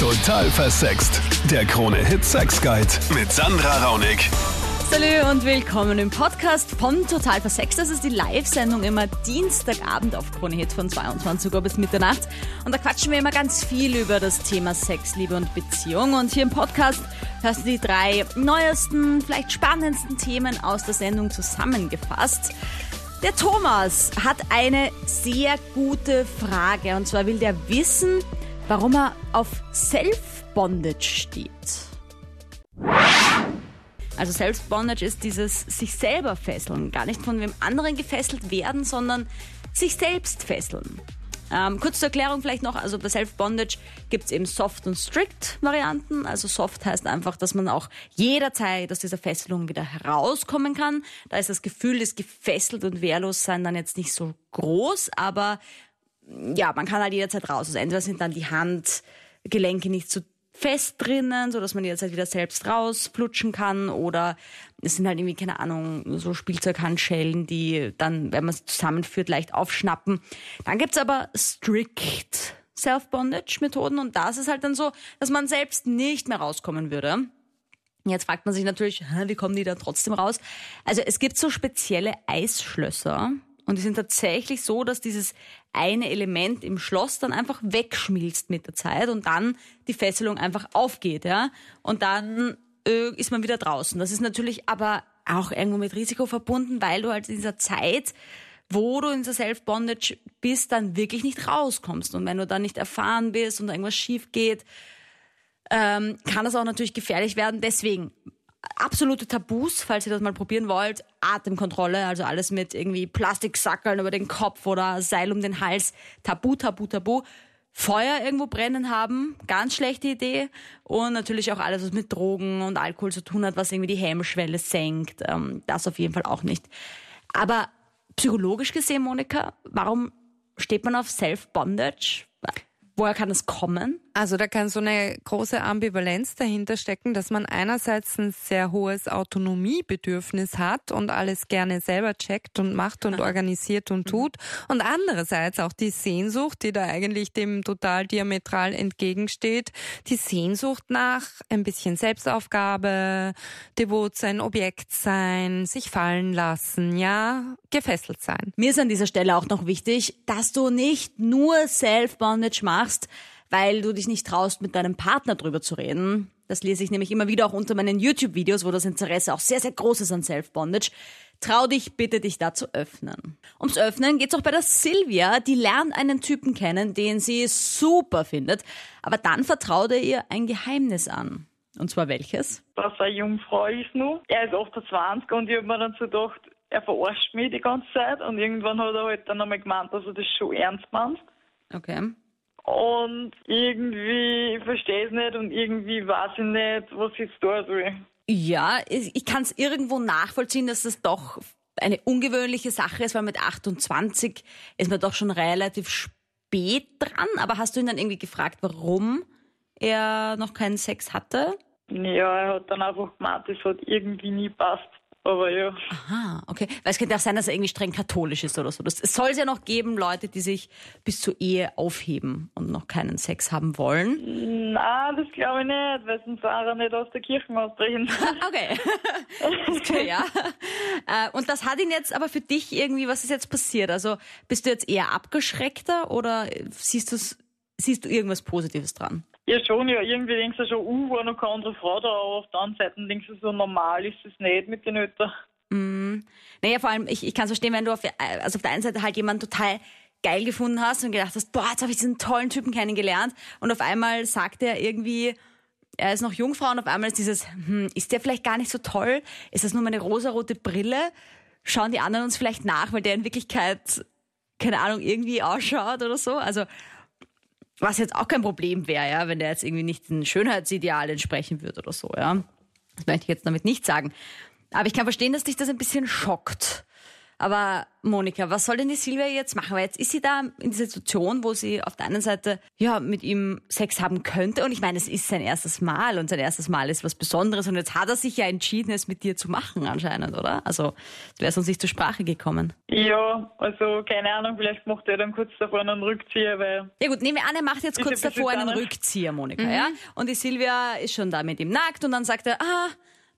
Total versext. Der Krone-Hit Sex Guide mit Sandra Raunig. Salü und willkommen im Podcast von Total Versext. Das ist die Live-Sendung immer Dienstagabend auf Krone Hit von 22 Uhr bis Mitternacht. Und da quatschen wir immer ganz viel über das Thema Sex, Liebe und Beziehung. Und hier im Podcast hörst du die drei neuesten, vielleicht spannendsten Themen aus der Sendung zusammengefasst. Der Thomas hat eine sehr gute Frage. Und zwar will der wissen, warum er auf Self-Bondage steht. Also Selbstbondage ist dieses sich selber fesseln, gar nicht von wem anderen gefesselt werden, sondern sich selbst fesseln. Ähm, kurz zur Erklärung vielleicht noch, also bei Self-Bondage gibt es eben Soft- und Strict-Varianten. Also Soft heißt einfach, dass man auch jederzeit aus dieser Fesselung wieder herauskommen kann. Da ist das Gefühl des gefesselt und wehrlos sein dann jetzt nicht so groß, aber ja, man kann halt jederzeit raus. Also entweder sind dann die Handgelenke nicht so fest drinnen, so dass man jederzeit wieder selbst rausflutschen kann oder es sind halt irgendwie, keine Ahnung, so Spielzeughandschellen, die dann, wenn man sie zusammenführt, leicht aufschnappen. Dann gibt's aber strict Self-Bondage-Methoden und das ist halt dann so, dass man selbst nicht mehr rauskommen würde. Jetzt fragt man sich natürlich, wie kommen die da trotzdem raus? Also es gibt so spezielle Eisschlösser, und die sind tatsächlich so, dass dieses eine Element im Schloss dann einfach wegschmilzt mit der Zeit und dann die Fesselung einfach aufgeht, ja. Und dann äh, ist man wieder draußen. Das ist natürlich aber auch irgendwo mit Risiko verbunden, weil du halt in dieser Zeit, wo du in dieser Self-Bondage bist, dann wirklich nicht rauskommst. Und wenn du dann nicht erfahren bist und irgendwas schief geht, ähm, kann das auch natürlich gefährlich werden. Deswegen absolute Tabus, falls ihr das mal probieren wollt. Atemkontrolle, also alles mit irgendwie Plastiksackeln über den Kopf oder Seil um den Hals. Tabu, tabu, tabu. Feuer irgendwo brennen haben, ganz schlechte Idee. Und natürlich auch alles, was mit Drogen und Alkohol zu tun hat, was irgendwie die Hemmschwelle senkt. Ähm, das auf jeden Fall auch nicht. Aber psychologisch gesehen, Monika, warum steht man auf Self-Bondage? Woher kann es kommen? Also da kann so eine große Ambivalenz dahinter stecken, dass man einerseits ein sehr hohes Autonomiebedürfnis hat und alles gerne selber checkt und macht und organisiert und mhm. tut und andererseits auch die Sehnsucht, die da eigentlich dem total diametral entgegensteht, die Sehnsucht nach ein bisschen Selbstaufgabe, devot sein, Objekt sein, sich fallen lassen, ja, gefesselt sein. Mir ist an dieser Stelle auch noch wichtig, dass du nicht nur Self-Bondage machst, weil du dich nicht traust, mit deinem Partner drüber zu reden. Das lese ich nämlich immer wieder auch unter meinen YouTube-Videos, wo das Interesse auch sehr, sehr groß ist an Self-Bondage. Trau dich bitte, dich da zu öffnen. Ums Öffnen geht's auch bei der Silvia. Die lernt einen Typen kennen, den sie super findet. Aber dann vertraut er ihr ein Geheimnis an. Und zwar welches? Dass er Jungfrau ist nur. Er ist 28 und ich habe mir dann so gedacht, er verarscht mich die ganze Zeit. Und irgendwann hat er halt dann einmal gemeint, dass er das schon ernst meint. Okay. Und irgendwie ich verstehe es nicht und irgendwie weiß ich nicht, was ich tun soll. Ja, ich kann es irgendwo nachvollziehen, dass das doch eine ungewöhnliche Sache ist, weil mit 28 ist man doch schon relativ spät dran. Aber hast du ihn dann irgendwie gefragt, warum er noch keinen Sex hatte? Ja, er hat dann einfach gemeint, es hat irgendwie nie passt aber ja. Aha, okay. Weil es könnte auch sein, dass er irgendwie streng katholisch ist oder so. Das, es soll es ja noch geben, Leute, die sich bis zur Ehe aufheben und noch keinen Sex haben wollen. Nein, das glaube ich nicht, weil sonst Sarah nicht aus der Kirche austreten. okay. okay, ja. Äh, und das hat ihn jetzt aber für dich irgendwie, was ist jetzt passiert? Also bist du jetzt eher abgeschreckter oder siehst, siehst du irgendwas Positives dran? Ja, schon, ja. Irgendwie denkst du schon, uh, war noch keine andere Frau da, aber auf der anderen Seite denkst du so, normal ist es nicht mit den Eltern. Mm. Naja, vor allem, ich, ich kann es verstehen, wenn du auf, also auf der einen Seite halt jemanden total geil gefunden hast und gedacht hast, boah, jetzt habe ich diesen tollen Typen kennengelernt und auf einmal sagt er irgendwie, er ist noch Jungfrau und auf einmal ist dieses, hm, ist der vielleicht gar nicht so toll? Ist das nur meine rosarote Brille? Schauen die anderen uns vielleicht nach, weil der in Wirklichkeit, keine Ahnung, irgendwie ausschaut oder so? Also was jetzt auch kein Problem wäre, ja, wenn der jetzt irgendwie nicht ein Schönheitsideal entsprechen würde oder so, ja. Das möchte ich jetzt damit nicht sagen. Aber ich kann verstehen, dass dich das ein bisschen schockt. Aber Monika, was soll denn die Silvia jetzt machen? Weil jetzt ist sie da in dieser Situation, wo sie auf der einen Seite ja mit ihm Sex haben könnte. Und ich meine, es ist sein erstes Mal und sein erstes Mal ist was Besonderes. Und jetzt hat er sich ja entschieden, es mit dir zu machen anscheinend, oder? Also wäre es uns nicht zur Sprache gekommen. Ja, also keine Ahnung, vielleicht macht er dann kurz davor einen Rückzieher, weil. Ja gut, nehmen wir an, er macht jetzt kurz davor einen. Rückzieher, Monika, ja? Und die Silvia ist schon da mit ihm nackt und dann sagt er, ah,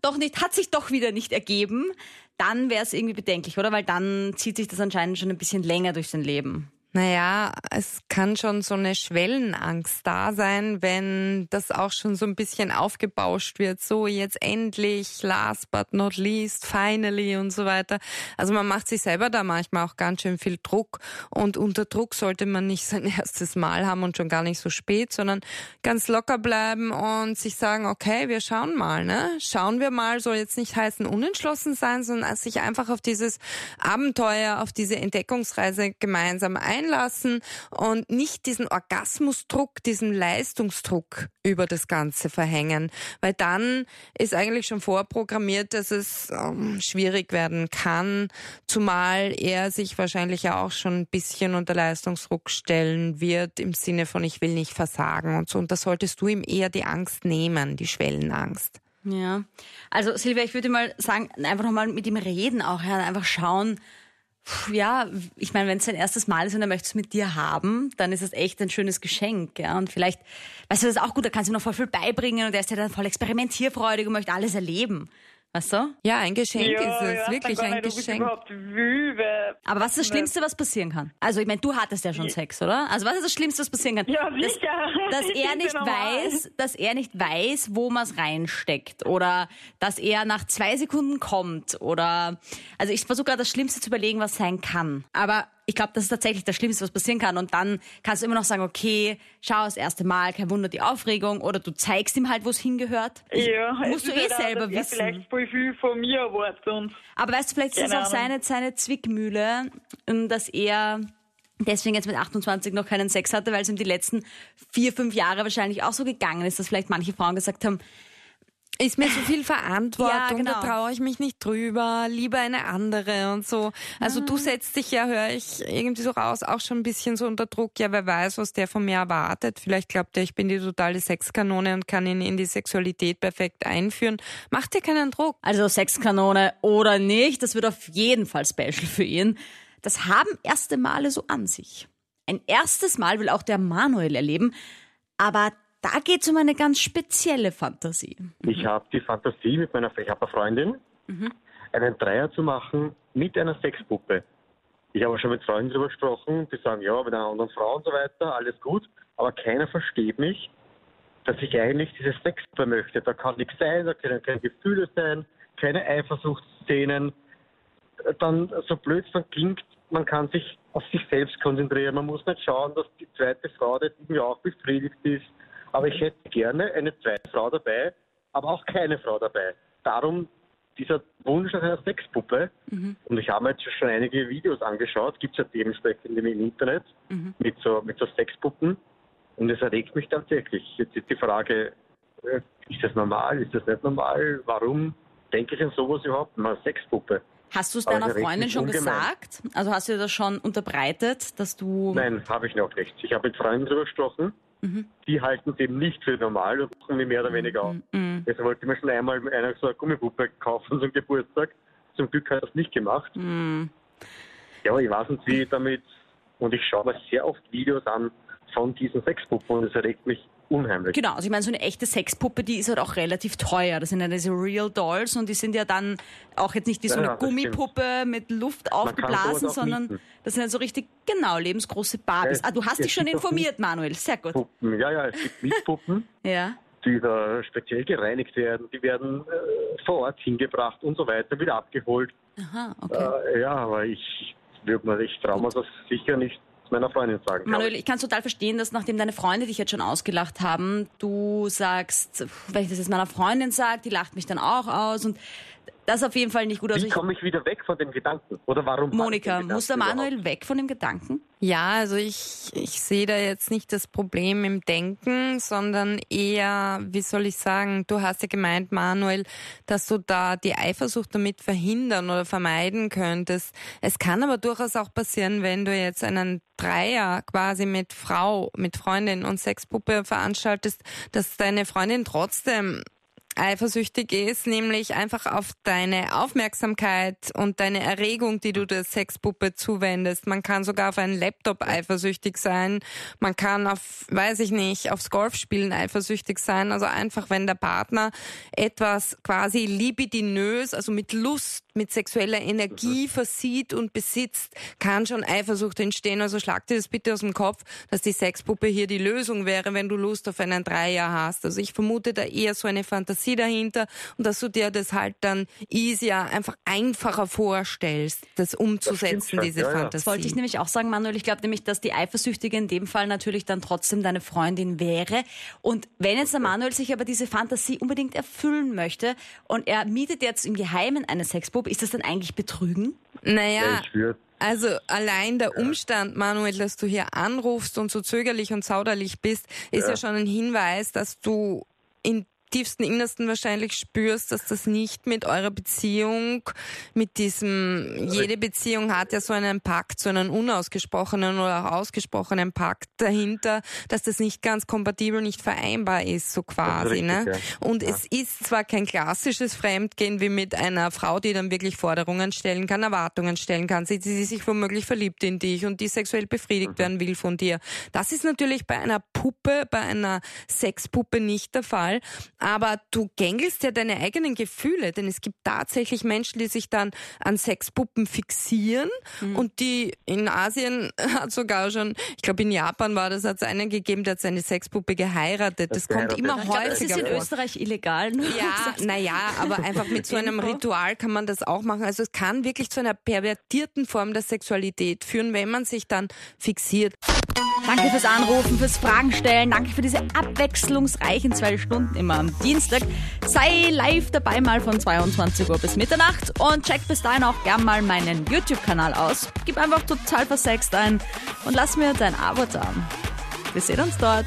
doch nicht, hat sich doch wieder nicht ergeben. Dann wäre es irgendwie bedenklich, oder? Weil dann zieht sich das anscheinend schon ein bisschen länger durch sein Leben. Naja, es kann schon so eine Schwellenangst da sein, wenn das auch schon so ein bisschen aufgebauscht wird. So, jetzt endlich, last but not least, finally und so weiter. Also man macht sich selber da manchmal auch ganz schön viel Druck. Und unter Druck sollte man nicht sein erstes Mal haben und schon gar nicht so spät, sondern ganz locker bleiben und sich sagen, okay, wir schauen mal, ne? Schauen wir mal, soll jetzt nicht heißen unentschlossen sein, sondern sich einfach auf dieses Abenteuer, auf diese Entdeckungsreise gemeinsam einlassen und nicht diesen Orgasmusdruck, diesen Leistungsdruck über das Ganze verhängen, weil dann ist eigentlich schon vorprogrammiert, dass es ähm, schwierig werden kann, zumal er sich wahrscheinlich ja auch schon ein bisschen unter Leistungsdruck stellen wird im Sinne von ich will nicht versagen und so und da solltest du ihm eher die Angst nehmen, die Schwellenangst. Ja. Also Silvia, ich würde mal sagen, einfach nochmal mit ihm reden auch, ja, einfach schauen. Ja, ich meine, wenn es sein erstes Mal ist und er möchte es mit dir haben, dann ist das echt ein schönes Geschenk, ja. Und vielleicht, weißt du, das ist auch gut, da kannst du noch voll viel beibringen und er ist ja dann voll experimentierfreudig und möchte alles erleben. Weißt du? Ja, ein Geschenk ja, ist es, wirklich ein nicht, Geschenk. Aber was ist das Schlimmste, was passieren kann? Also, ich meine, du hattest ja schon Sex, oder? Also, was ist das Schlimmste, was passieren kann? Ja, dass, sicher. dass Ich er nicht weiß, dass er nicht weiß, wo man es reinsteckt oder dass er nach zwei Sekunden kommt oder, also ich versuche gerade das Schlimmste zu überlegen, was sein kann. Aber ich glaube, das ist tatsächlich das Schlimmste, was passieren kann. Und dann kannst du immer noch sagen, okay, schau das erste Mal, kein Wunder die Aufregung oder du zeigst ihm halt, wo es hingehört. Ich- Ja, musst du eh halt auch, selber er wissen. vielleicht voll viel von mir erwartet. Aber weißt du, vielleicht ist es auch seine, seine Zwickmühle, ähm, dass er deswegen jetzt mit 28 noch keinen Sex hatte, weil es ihm die letzten vier, fünf Jahre wahrscheinlich auch so gegangen ist, dass vielleicht manche Frauen gesagt haben, Ist mir zu viel Verantwortung, Ja, genau. da traue ich mich nicht drüber, lieber eine andere und so. Also Ah. du setzt dich ja, höre ich irgendwie so raus, auch schon ein bisschen so unter Druck. Ja, wer weiß, was der von mir erwartet. Vielleicht glaubt er, ich bin die totale Sexkanone und kann ihn in die Sexualität perfekt einführen. Mach dir keinen Druck. also Sexkanone oder nicht, das wird auf jeden Fall special für ihn. Das haben erste Male so an sich. Ein erstes Mal will auch der Manuel erleben, aber da geht es um eine ganz spezielle Fantasie. Ich habe die Fantasie mit meiner, ich Freundin, einen Dreier zu machen mit einer Sexpuppe. Ich habe schon mit Freunden darüber gesprochen, die sagen, ja, mit einer anderen Frau und so weiter, alles gut, aber keiner versteht mich, dass ich eigentlich diese Sexpuppe möchte. Da kann nichts sein, da können keine Gefühle sein, keine Eifersuchtsszenen. Dann, so blöd es dann klingt, man kann sich auf sich selbst konzentrieren. Man muss nicht schauen, dass die zweite Frau nicht irgendwie auch befriedigt ist. Aber ich hätte gerne eine zweite Frau dabei, aber auch keine Frau dabei. Darum dieser Wunsch nach einer Sexpuppe. Und ich habe mir jetzt schon einige Videos angeschaut, gibt es ja dementsprechend im Internet mit, so, mit so Sexpuppen. Und es erregt mich tatsächlich. Jetzt ist die Frage, äh, ist das normal, ist das nicht normal? Warum denke ich an sowas überhaupt? Mal Sexpuppe. Hast du es deiner Freundin schon ungemein. gesagt? Also hast du dir das schon unterbreitet, dass du... Nein, habe ich noch nicht. Ich habe mit Freunden darüber gesprochen. Die halten es eben nicht für normal und machen mich mehr oder weniger auf. Jetzt wollte mir schon einmal einer so eine Gummipuppe kaufen zum Geburtstag. Zum Glück hat er es nicht gemacht. Ja, ich weiß nicht, wie ich damit. Und ich schaue mir sehr oft Videos an von diesen Sexpuppen und es erregt mich unheimlich. Genau, also ich meine, so eine echte Sexpuppe, die ist halt auch relativ teuer. Das sind ja diese Real Dolls und die sind ja dann auch jetzt nicht wie so eine ja, Gummipuppe mit Luft aufgeblasen, sondern mieten. das sind ja so richtig, genau, lebensgroße Barbies. Ja, Ah, du hast dich schon informiert, Manuel. Sehr gut. Puppen. Ja, ja, es gibt Mietpuppen, Ja. die da speziell gereinigt werden. Die werden äh, vor Ort hingebracht und so weiter, wieder abgeholt. Aha, okay. Äh, ja, aber ich würde mir, ich traue mir das sicher nicht meiner Freundin sagen. Manuel, ich kann total verstehen, dass nachdem deine Freunde dich jetzt schon ausgelacht haben, du sagst, wenn ich das jetzt meiner Freundin sage, die lacht mich dann auch aus und Das ist auf jeden Fall nicht gut. Also Wie ich, komme ich wieder weg von dem Gedanken? Oder warum? Monika, muss der Manuel überhaupt? weg von dem Gedanken? Ja, also ich, ich sehe da jetzt nicht das Problem im Denken, sondern eher, wie soll ich sagen, du hast ja gemeint, Manuel, dass du da die Eifersucht damit verhindern oder vermeiden könntest. Es kann aber durchaus auch passieren, wenn du jetzt einen Dreier quasi mit Frau, mit Freundin und Sexpuppe veranstaltest, dass deine Freundin trotzdem eifersüchtig ist, nämlich einfach auf deine Aufmerksamkeit und deine Erregung, die du der Sexpuppe zuwendest. Man kann sogar auf einen Laptop eifersüchtig sein. Man kann auf, weiß ich nicht, aufs Golfspielen eifersüchtig sein. Also einfach, wenn der Partner etwas quasi libidinös, also mit Lust, mit sexueller Energie versieht und besitzt, kann schon Eifersucht entstehen. Also schlag dir das bitte aus dem Kopf, dass die Sexpuppe hier die Lösung wäre, wenn du Lust auf einen Dreier hast. Also ich vermute da eher so eine Fantasie dahinter und dass du dir das halt dann easier, einfach einfacher vorstellst, das umzusetzen, schon, diese ja. Fantasie. Das wollte ich nämlich auch sagen, Manuel. Ich glaube nämlich, dass die Eifersüchtige in dem Fall natürlich dann trotzdem deine Freundin wäre. Und wenn jetzt der Manuel sich aber diese Fantasie unbedingt erfüllen möchte und er mietet jetzt im Geheimen eine Sexpuppe, ist das dann eigentlich Betrügen? naja, Ja. Also allein der Umstand, Manuel, dass du hier anrufst und so zögerlich und zauderlich bist, ist ja, schon ein Hinweis, dass du in tiefsten Innersten wahrscheinlich spürst, dass das nicht mit eurer Beziehung, mit diesem, jede Beziehung hat ja so einen Pakt, so einen unausgesprochenen oder auch ausgesprochenen Pakt dahinter, dass das nicht ganz kompatibel, nicht vereinbar ist, so quasi. richtig, ne? ja. Und es ist zwar kein klassisches Fremdgehen wie mit einer Frau, die dann wirklich Forderungen stellen kann, Erwartungen stellen kann, sie, sie sich womöglich verliebt in dich und die sexuell befriedigt werden will von dir. Das ist natürlich bei einer Puppe, bei einer Sexpuppe nicht der Fall. Aber du gängelst ja deine eigenen Gefühle, denn es gibt tatsächlich Menschen, die sich dann an Sexpuppen fixieren und die in Asien hat sogar schon, ich glaube in Japan war das, hat es einen gegeben, der hat seine Sexpuppe geheiratet. Das, kommt geheiratet. immer Ich Ich glaube, das ist häufiger in vor. Österreich illegal. nur um Ja, das- naja, aber einfach mit so einem. Ritual kann man das auch machen. Also es kann wirklich zu einer pervertierten Form der Sexualität führen, wenn man sich dann fixiert. Danke fürs Anrufen, fürs Fragen stellen. Danke für diese abwechslungsreichen zwei Stunden immer am Dienstag. Sei live dabei mal von 22 Uhr bis Mitternacht und check bis dahin auch gern mal meinen YouTube-Kanal aus. Gib einfach total versext ein und lass mir dein Abo da. Wir sehen uns dort.